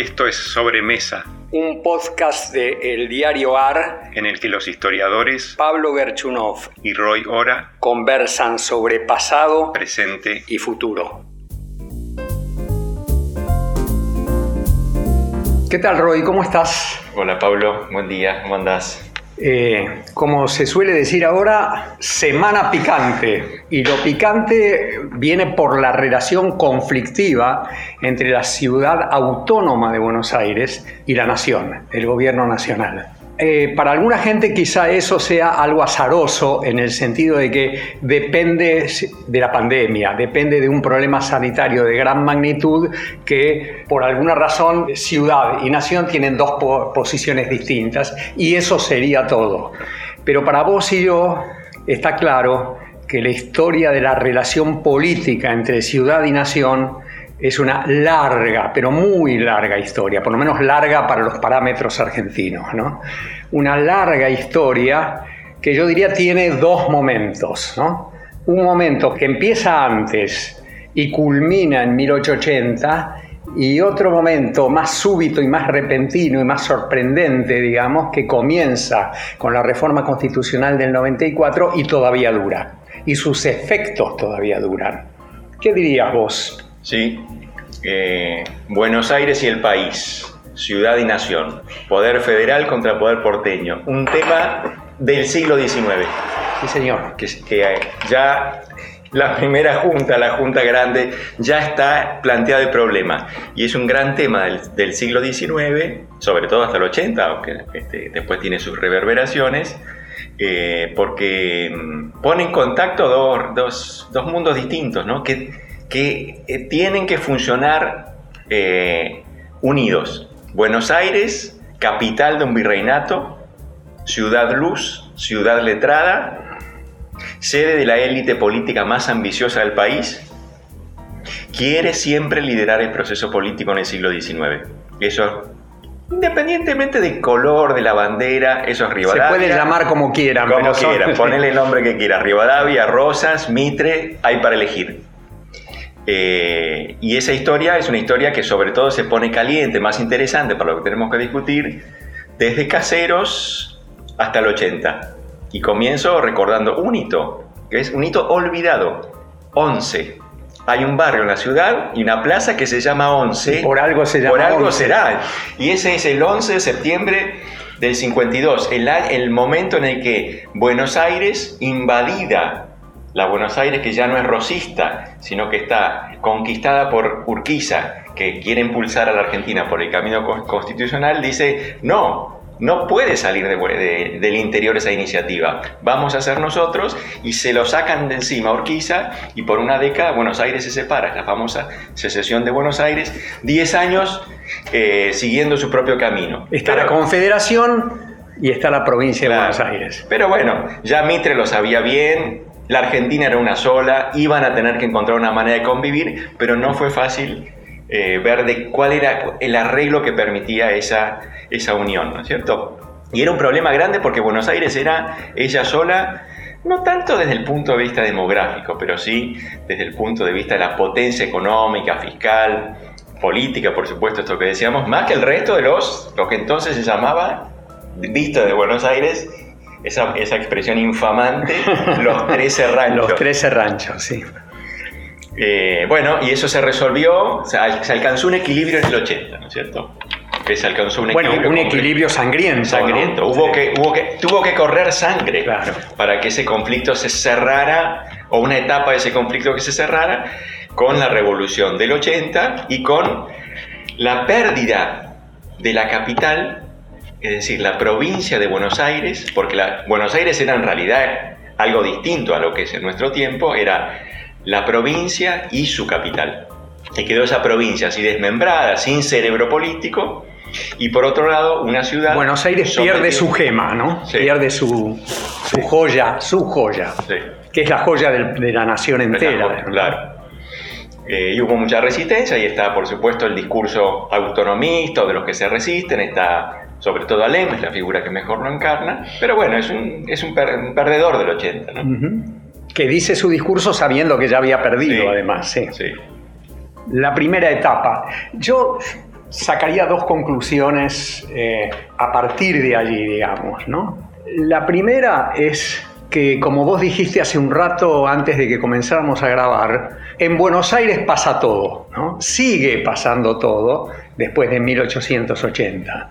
Esto es Sobremesa, un podcast de El Diario AR en el que los historiadores Pablo Gerchunov y Roy Ora conversan sobre pasado, presente y futuro. ¿Qué tal Roy? ¿Cómo estás? Hola Pablo, buen día, ¿cómo andás? Eh, como se suele decir ahora, semana picante. Y lo picante viene por la relación conflictiva entre la ciudad autónoma de Buenos Aires y la nación, el gobierno nacional. Eh, para alguna gente quizá eso sea algo azaroso en el sentido de que depende de la pandemia, depende de un problema sanitario de gran magnitud que por alguna razón ciudad y nación tienen dos posiciones distintas y eso sería todo. Pero para vos y yo está claro que la historia de la relación política entre ciudad y nación es una larga, pero muy larga historia, por lo menos larga para los parámetros argentinos, ¿no? Una larga historia que yo diría tiene dos momentos, ¿no? Un momento que empieza antes y culmina en 1880 y otro momento más súbito y más repentino y más sorprendente, digamos, que comienza con la reforma constitucional del 94 y todavía dura. Y sus efectos todavía duran. ¿Qué dirías vos? Sí, eh, Buenos Aires y el país, ciudad y nación, poder federal contra poder porteño, un tema del siglo XIX. Sí, señor. Que, ya la primera junta, la junta grande, ya está planteado el problema. Y es un gran tema del, siglo XIX, sobre todo hasta el 80, aunque este, después tiene sus reverberaciones, eh, porque mm, pone en contacto dos, dos mundos distintos, ¿no? Que, que eh, tienen que funcionar eh, unidos. Buenos Aires, capital de un virreinato, ciudad luz, ciudad letrada, sede de la élite política más ambiciosa del país, quiere siempre liderar el proceso político en el siglo XIX. Eso Independientemente del color de la bandera, eso es Rivadavia. Se puede llamar como quieran. Como quieran, ponele el nombre que quiera. Rivadavia, Rosas, Mitre, hay para elegir. Eh, y esa historia es una historia que sobre todo se pone caliente, más interesante para lo que tenemos que discutir, desde Caseros hasta el 80. Y comienzo recordando un hito, que es un hito olvidado, 11. Hay un barrio en la ciudad y una plaza que se llama 11. Por algo se llama Por algo será. Y ese es el 11 de septiembre del 52, el, el momento en el que Buenos Aires invadida la Buenos Aires que ya no es rosista, sino que está conquistada por Urquiza, que quiere impulsar a la Argentina por el camino constitucional, dice, no, no puede salir del interior esa iniciativa. Vamos a hacer nosotros y se lo sacan de encima Urquiza y por una década Buenos Aires se separa, la famosa secesión de Buenos Aires, 10 años eh, siguiendo su propio camino. Está la Confederación y está la provincia de Buenos Aires. Pero bueno, ya Mitre lo sabía bien, la Argentina era una sola, iban a tener que encontrar una manera de convivir, pero no fue fácil eh, ver de cuál era el arreglo que permitía esa, esa unión, ¿no es cierto? Y era un problema grande porque Buenos Aires era ella sola, no tanto desde el punto de vista demográfico, pero sí desde el punto de vista de la potencia económica, fiscal, política, por supuesto, esto que decíamos, más que el resto de los, lo que entonces se llamaba, visto de Buenos Aires, esa, esa expresión infamante, los 13 ranchos. Los 13 ranchos, sí. Eh, bueno, y eso se resolvió, se alcanzó un equilibrio en el 80, ¿no es cierto? Que se alcanzó un equilibrio. Bueno, un equilibrio sangriento. Sangriento. Hubo, que, hubo que, tuvo que correr sangre para que ese conflicto se cerrara, o una etapa de ese conflicto que se cerrara, con la revolución del 80 y con la pérdida de la capital es decir, la provincia de Buenos Aires, porque la, Buenos Aires era en realidad algo distinto a lo que es en nuestro tiempo, era la provincia y su capital. Y quedó esa provincia así desmembrada, sin cerebro político, y por otro lado, una ciudad... Buenos Aires pierde su gema, ¿no? Pierde su, joya, su joya, que es la joya de, la nación entera. claro. Eh, y hubo mucha resistencia, y está, por supuesto, el discurso autonomista de los que se resisten, está sobre todo Alem es la figura que mejor lo encarna, pero bueno, es un, es un, perdedor del 80, ¿no? Que dice su discurso sabiendo que ya había perdido, además, sí. sí. La primera etapa. Yo sacaría dos conclusiones eh, a partir de allí, digamos. ¿no? La primera es que, como vos dijiste hace un rato antes de que comenzáramos a grabar, en Buenos Aires pasa todo, ¿no? sigue pasando todo después de 1880.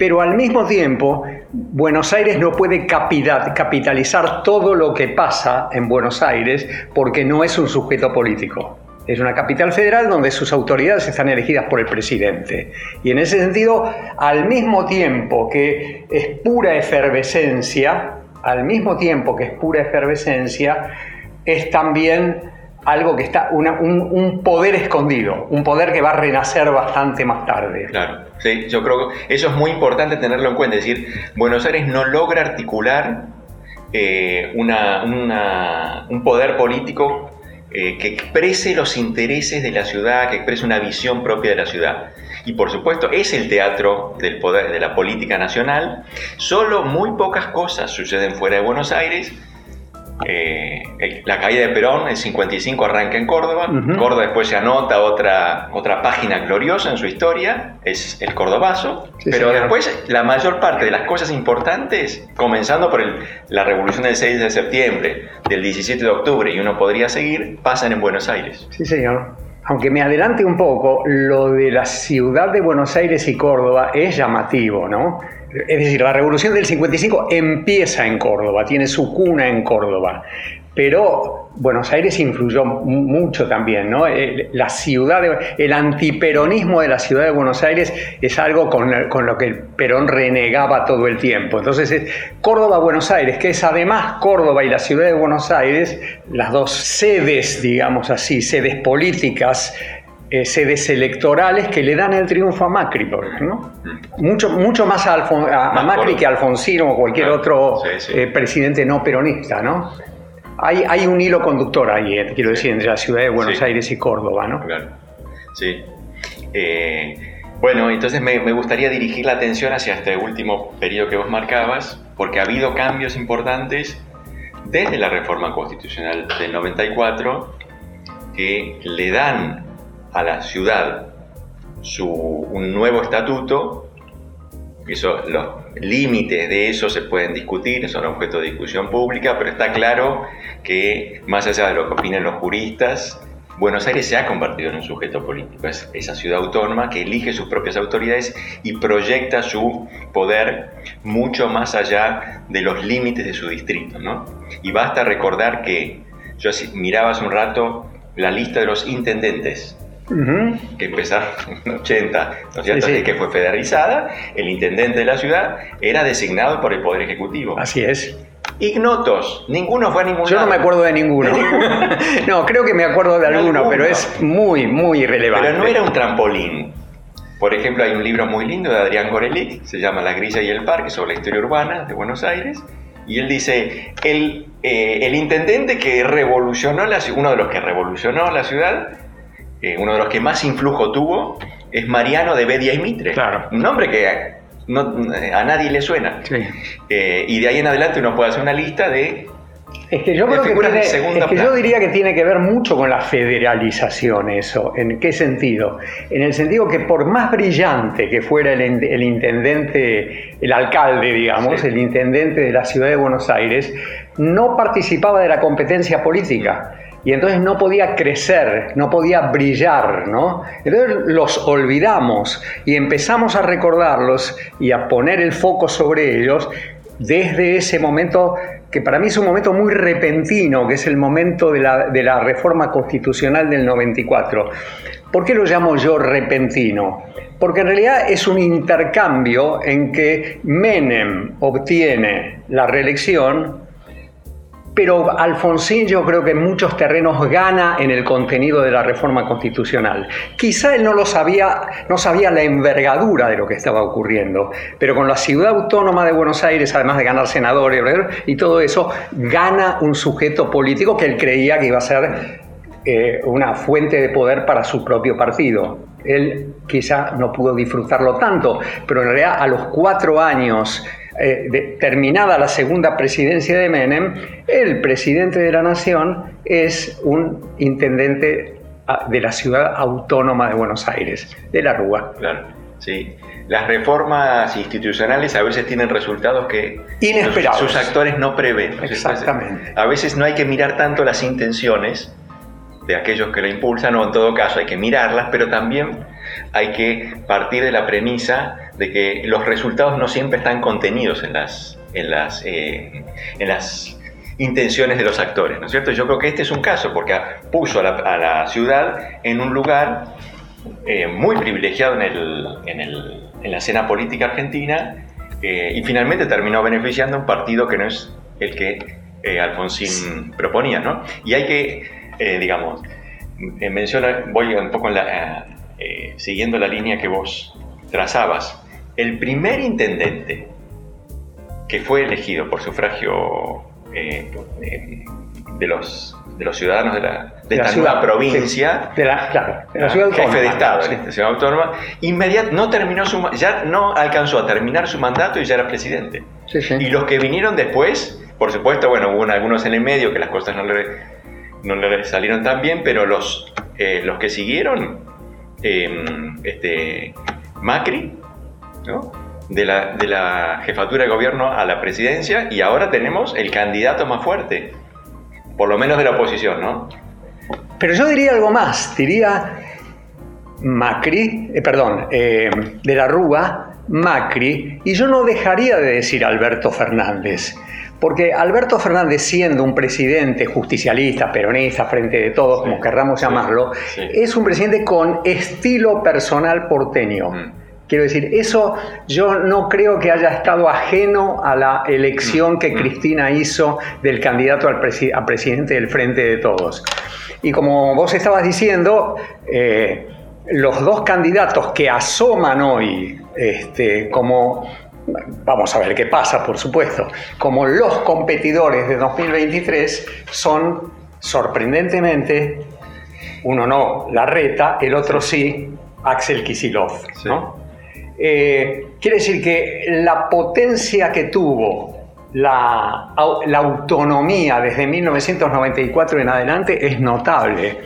Pero al mismo tiempo, Buenos Aires no puede capitalizar todo lo que pasa en Buenos Aires porque no es un sujeto político. Es una capital federal donde sus autoridades están elegidas por el presidente. Y en ese sentido, al mismo tiempo que es pura efervescencia, al mismo tiempo que es pura efervescencia, es también algo que está, un, poder escondido, un poder que va a renacer bastante más tarde. Claro, sí, yo creo que eso es muy importante tenerlo en cuenta, es decir, Buenos Aires no logra articular eh, un poder político eh, que exprese los intereses de la ciudad, que exprese una visión propia de la ciudad. Y por supuesto es el teatro del poder de la política nacional. Solo muy pocas cosas suceden fuera de Buenos Aires eh, la caída de Perón en 55 arranca en Córdoba. Córdoba después se anota otra, otra página gloriosa en su historia, es el cordobazo. pero después la mayor parte de las cosas importantes, comenzando por la revolución del 6 de septiembre, del 17 de octubre, y uno podría seguir, pasan en Buenos Aires. Sí, señor. Aunque me adelante un poco, lo de la ciudad de Buenos Aires y Córdoba es llamativo, ¿no? Es decir, la revolución del 55 empieza en Córdoba, tiene su cuna en Córdoba, pero Buenos Aires influyó mucho también, ¿no? Eh, la ciudad, el antiperonismo de la ciudad de Buenos Aires es algo con, lo que el Perón renegaba todo el tiempo. Entonces, Córdoba-Buenos Aires, que es además Córdoba y la ciudad de Buenos Aires, las dos sedes, digamos así, sedes políticas eh, sedes electorales que le dan el triunfo a Macri, ¿no? Mucho, mucho más a, Macri que a Alfonsino o cualquier otro eh, presidente no peronista, ¿no? Hay, hay un hilo conductor ahí, eh, quiero decir, entre la ciudad de Buenos Aires y Córdoba, ¿no? Claro, sí. bueno, entonces me, me, gustaría dirigir la atención hacia este último periodo que vos marcabas, porque ha habido cambios importantes desde la reforma constitucional del 94 que le dan a la ciudad su, un nuevo estatuto, eso, los límites de eso se pueden discutir, son objeto de discusión pública, pero está claro que más allá de lo que opinan los juristas, Buenos Aires se ha convertido en un sujeto político, es esa ciudad autónoma que elige sus propias autoridades y proyecta su poder mucho más allá de los límites de su distrito. ¿no? Y basta recordar que yo miraba hace un rato la lista de los intendentes que empezaron en 80, ¿no que fue federalizada, el intendente de la ciudad era designado por el Poder Ejecutivo. Así es. Ignotos, ninguno fue a ningún Yo no me acuerdo de ninguno. no, creo que me acuerdo de alguno, pero es muy, muy irrelevante. Pero no era un trampolín. Por ejemplo, hay un libro muy lindo de Adrián Gorelick, se llama La grilla y el parque, sobre la historia urbana de Buenos Aires, y él dice, el, eh, el intendente que revolucionó, la, uno de los que revolucionó la ciudad, eh, uno de los que más influjo tuvo es Mariano de Bedia y Mitre. Claro. Un nombre que a nadie le suena. Eh, y de ahí en adelante uno puede hacer una lista de es que yo creo que, es que yo diría que tiene que ver mucho con la federalización eso. ¿En qué sentido? En el sentido que por más brillante que fuera el, intendente, el alcalde, digamos, el intendente de la ciudad de Buenos Aires, no participaba de la competencia política y entonces no podía crecer, no podía brillar, ¿no? Entonces los olvidamos y empezamos a recordarlos y a poner el foco sobre ellos desde ese momento que para mí es un momento muy repentino, que es el momento de la, de la reforma constitucional del 94. ¿Por qué lo llamo yo repentino? Porque en realidad es un intercambio en que Menem obtiene la reelección pero Alfonsín yo creo que en muchos terrenos gana en el contenido de la reforma constitucional. Quizá él no lo sabía, no sabía la envergadura de lo que estaba ocurriendo, pero con la ciudad autónoma de Buenos Aires, además de ganar senadores y todo eso, gana un sujeto político que él creía que iba a ser eh, una fuente de poder para su propio partido. Él quizá no pudo disfrutarlo tanto, pero en realidad a los cuatro años eh, terminada la segunda presidencia de Menem, el presidente de la nación es un intendente ah, de la ciudad autónoma de Buenos Aires, de la Rúa. Claro. ¿sí? Las reformas institucionales a veces tienen resultados que Inesperados. sus actores no prevén. ¿no? Exactamente. A veces no hay que mirar tanto las intenciones de aquellos que lo impulsan, o en todo caso hay que mirarlas, pero también hay que partir de la premisa de que los resultados no siempre están contenidos en las, en las, eh, en las intenciones de los actores, ¿no es cierto? Yo creo que este es un caso, porque puso a la, ciudad en un lugar eh, muy privilegiado en, el, en, el, en, la escena política argentina eh, y finalmente terminó beneficiando un partido que no es el que Alfonsín proponía, ¿no? Y hay que, digamos, mencionar, voy un poco siguiendo la línea que vos trazabas, el primer intendente que fue elegido por sufragio eh, eh, de, los, de los ciudadanos de, la, de, De la esta ciudad, nueva provincia, De la, claro, de la ¿no? ciudad jefe de Estado Sí. en esta ciudad autónoma, inmediat, no terminó su, ya no alcanzó a terminar su mandato y ya era presidente. Sí, sí. Y los que vinieron después, por supuesto, bueno, hubo algunos en el medio que las cosas no le, no le salieron tan bien, pero los, eh, los que siguieron, eh, este, Macri, ¿no? de, la, de la jefatura de gobierno a la presidencia, y ahora tenemos el candidato más fuerte, por lo menos de la oposición, ¿no? Pero yo diría algo más, diría Macri, eh, perdón, eh, de la Rúa, Macri, y yo no dejaría de decir Alberto Fernández, porque Alberto Fernández, siendo un presidente justicialista, peronista, frente de todos, como querramos sí, llamarlo, sí. es un presidente con estilo personal porteño. Mm. Quiero decir, eso yo no creo que haya estado ajeno a la elección que Mm. Cristina hizo del candidato al presi- a presidente del Frente de Todos. Y como vos estabas diciendo, eh, los dos candidatos que asoman hoy este, como, vamos a ver qué pasa, por supuesto, como los competidores de 2023 son, sorprendentemente, uno no, Larreta, el otro sí, Axel Kisilov. Sí. ¿no? Eh, quiere decir que la potencia que tuvo la, au- la autonomía desde 1994 en adelante es notable.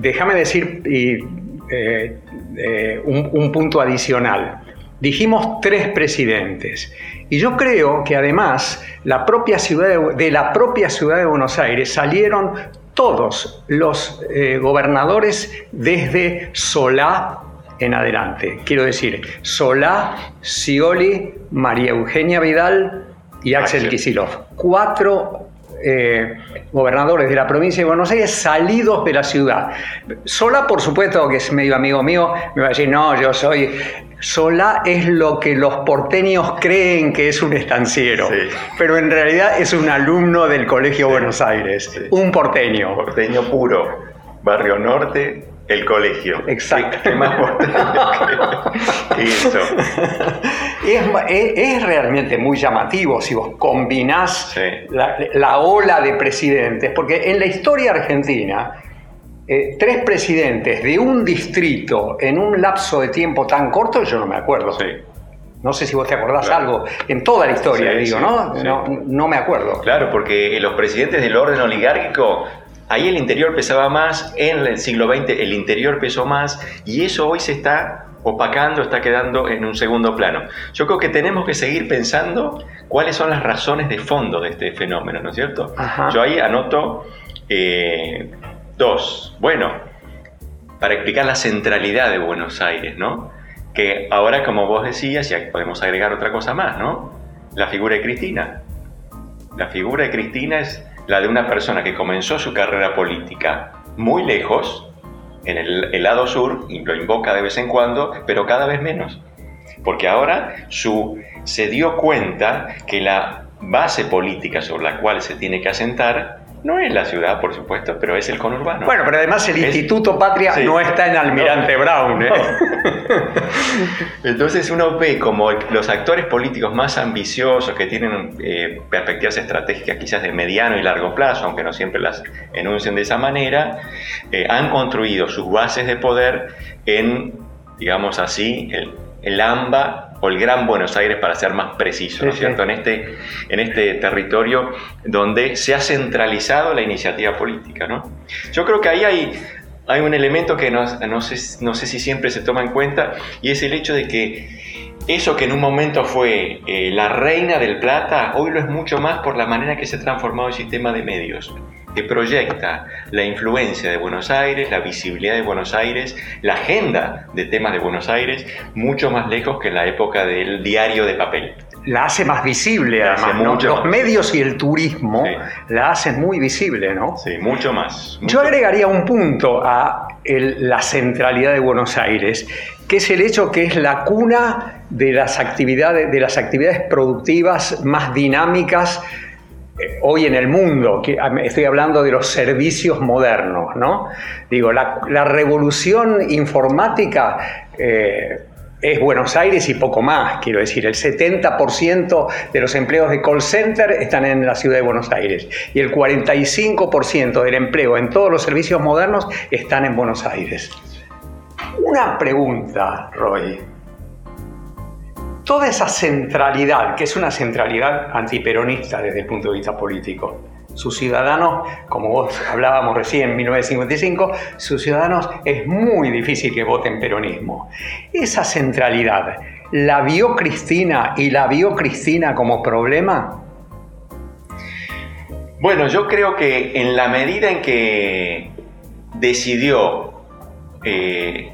Déjame decir eh, eh, un, un punto adicional. Dijimos tres presidentes. Y yo creo que además la propia ciudad de, la propia ciudad de Buenos Aires salieron todos los gobernadores desde Solá en adelante. Quiero decir, Solá, Scioli, María Eugenia Vidal y Axel. Kicillof. Cuatro eh, gobernadores de la provincia de Buenos Aires salidos de la ciudad. Solá, por supuesto, que es medio amigo mío, me va a decir, no, yo soy... Solá es lo que los porteños creen que es un estanciero, Sí. pero en realidad es un alumno del Colegio Buenos Aires, Sí. un porteño. Porteño puro, Barrio Norte, el colegio. Exacto. ¿Qué, qué más porteño que, que eso? Es, es- es realmente muy llamativo si vos combinás Sí. la, la ola de presidentes, porque en la historia argentina, eh, tres presidentes de un distrito en un lapso de tiempo tan corto, yo no me acuerdo. Sí. No sé si vos te acordás Claro. algo, en toda la historia, Sí, digo, sí, ¿no? sí. ¿no? No me acuerdo. Claro, porque los presidentes del orden oligárquico, ahí el interior pesaba más, en el siglo XX el interior pesó más, y eso hoy se está opacando, está quedando en un segundo plano. Yo creo que tenemos que seguir pensando cuáles son las razones de fondo de este fenómeno, ¿no es cierto? Ajá. Yo ahí anoto eh, dos. Bueno, para explicar la centralidad de Buenos Aires, ¿no? Que ahora, como vos decías, ya podemos agregar otra cosa más, ¿no? La figura de Cristina. La figura de Cristina es la de una persona que comenzó su carrera política muy lejos, en el, lado sur, y lo invoca de vez en cuando, pero cada vez menos. Porque ahora su, se dio cuenta que la base política sobre la cual se tiene que asentar no es la ciudad, por supuesto, pero es el conurbano. Bueno, pero además el Es- Instituto Patria Sí. no está en Almirante No. Brown, ¿eh? Entonces uno ve como los actores políticos más ambiciosos que tienen eh, perspectivas estratégicas quizás de mediano y largo plazo, aunque no siempre las enuncian de esa manera, eh, han construido sus bases de poder en, digamos así, el, el AMBA o el Gran Buenos Aires para ser más preciso, ¿no es Sí, sí. cierto? En este, en este territorio donde se ha centralizado la iniciativa política, ¿no? Yo creo que ahí hay hay un elemento que no, no, sé, no sé si siempre se toma en cuenta y es el hecho de que eso que en un momento fue eh, la reina del plata, hoy lo es mucho más por la manera que se ha transformado el sistema de medios, que proyecta la influencia de Buenos Aires, la visibilidad de Buenos Aires, la agenda de temas de Buenos Aires, mucho más lejos que en la época del diario de papel la hace más visible, además. Los medios y el turismo la hacen muy visible, ¿no? Sí, mucho más. Yo agregaría un punto a la centralidad de Buenos Aires, que es el hecho que es la cuna de las actividades, de las actividades productivas más dinámicas eh, hoy en el mundo, estoy hablando de los servicios modernos, ¿no? Digo, la, revolución informática eh, es Buenos Aires y poco más, quiero decir, el 70% de los empleos de call center están en la ciudad de Buenos Aires y el 45% del empleo en todos los servicios modernos están en Buenos Aires. Una pregunta, Roy. Toda esa centralidad, que es una centralidad antiperonista desde el punto de vista político, sus ciudadanos, como vos hablábamos recién en 1955, sus ciudadanos es muy difícil que voten peronismo. Esa centralidad, ¿la vio Cristina y la vio Cristina como problema? Bueno, yo creo que en la medida en que decidió eh,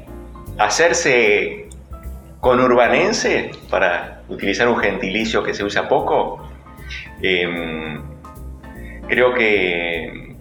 hacerse conurbanense, para utilizar un gentilicio que se usa poco, em, creo que,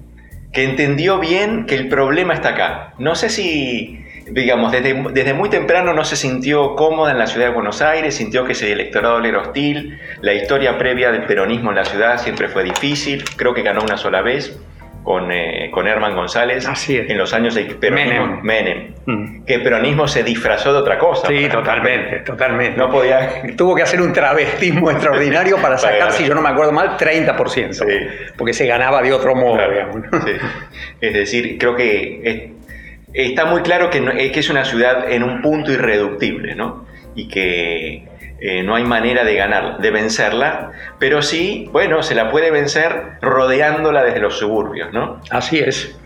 que entendió bien que el problema está acá. No sé si, digamos, desde, desde, muy temprano no se sintió cómoda en la ciudad de Buenos Aires, sintió que ese electorado le era hostil, la historia previa del peronismo en la ciudad siempre fue difícil, creo que ganó una sola vez, con, eh, con Herman González en los años de peronismo, Menem, mm. que el peronismo se disfrazó de otra cosa. Sí, totalmente, totalmente. No podía... Tuvo que hacer un travestismo extraordinario para sacar, si yo no me acuerdo mal, 30%, porque se ganaba de otro modo, Es decir, creo que está muy claro que, que es una ciudad en un punto irreductible, ¿no? Y que eh, no hay manera de ganar, de vencerla, pero sí, bueno, se la puede vencer rodeándola desde los suburbios, ¿no? Así es.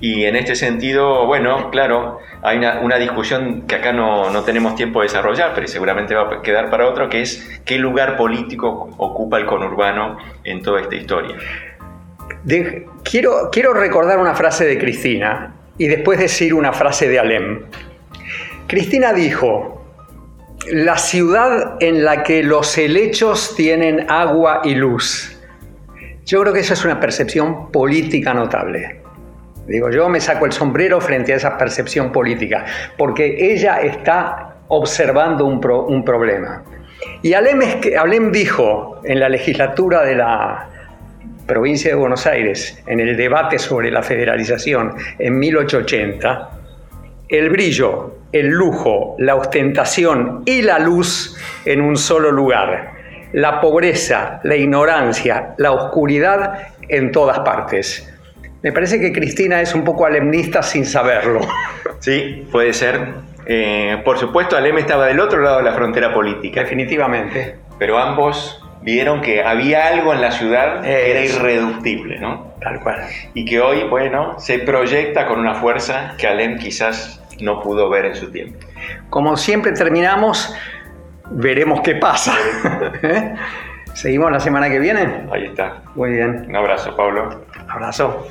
Y en este sentido, bueno, claro, hay una, discusión que acá no, tenemos tiempo de desarrollar, pero seguramente va a quedar para otro, que es qué lugar político ocupa el conurbano en toda esta historia. quiero, quiero recordar una frase de Cristina y después decir una frase de Alem. Cristina dijo, la ciudad en la que los helechos tienen agua y luz. Yo creo que esa es una percepción política notable. Digo, yo me saco el sombrero frente a esa percepción política, porque ella está observando un, problema. Y Alem, Alem dijo en la legislatura de la provincia de Buenos Aires, en el debate sobre la federalización en 1880, el brillo, el lujo, la ostentación y la luz en un solo lugar. La pobreza, la ignorancia, la oscuridad en todas partes. Me parece que Cristina es un poco alemnista sin saberlo. Sí, puede ser. Eh, por supuesto, Alem estaba del otro lado de la frontera política. Definitivamente. Pero ambos vieron que había algo en la ciudad que era irreductible, ¿no? Tal cual. Y que hoy, bueno, se proyecta con una fuerza que Alem quizás no pudo ver en su tiempo. Como siempre terminamos, veremos qué pasa. ¿Eh? ¿Seguimos la semana que viene? Ahí está. Muy bien. Un abrazo, Pablo. Abrazo.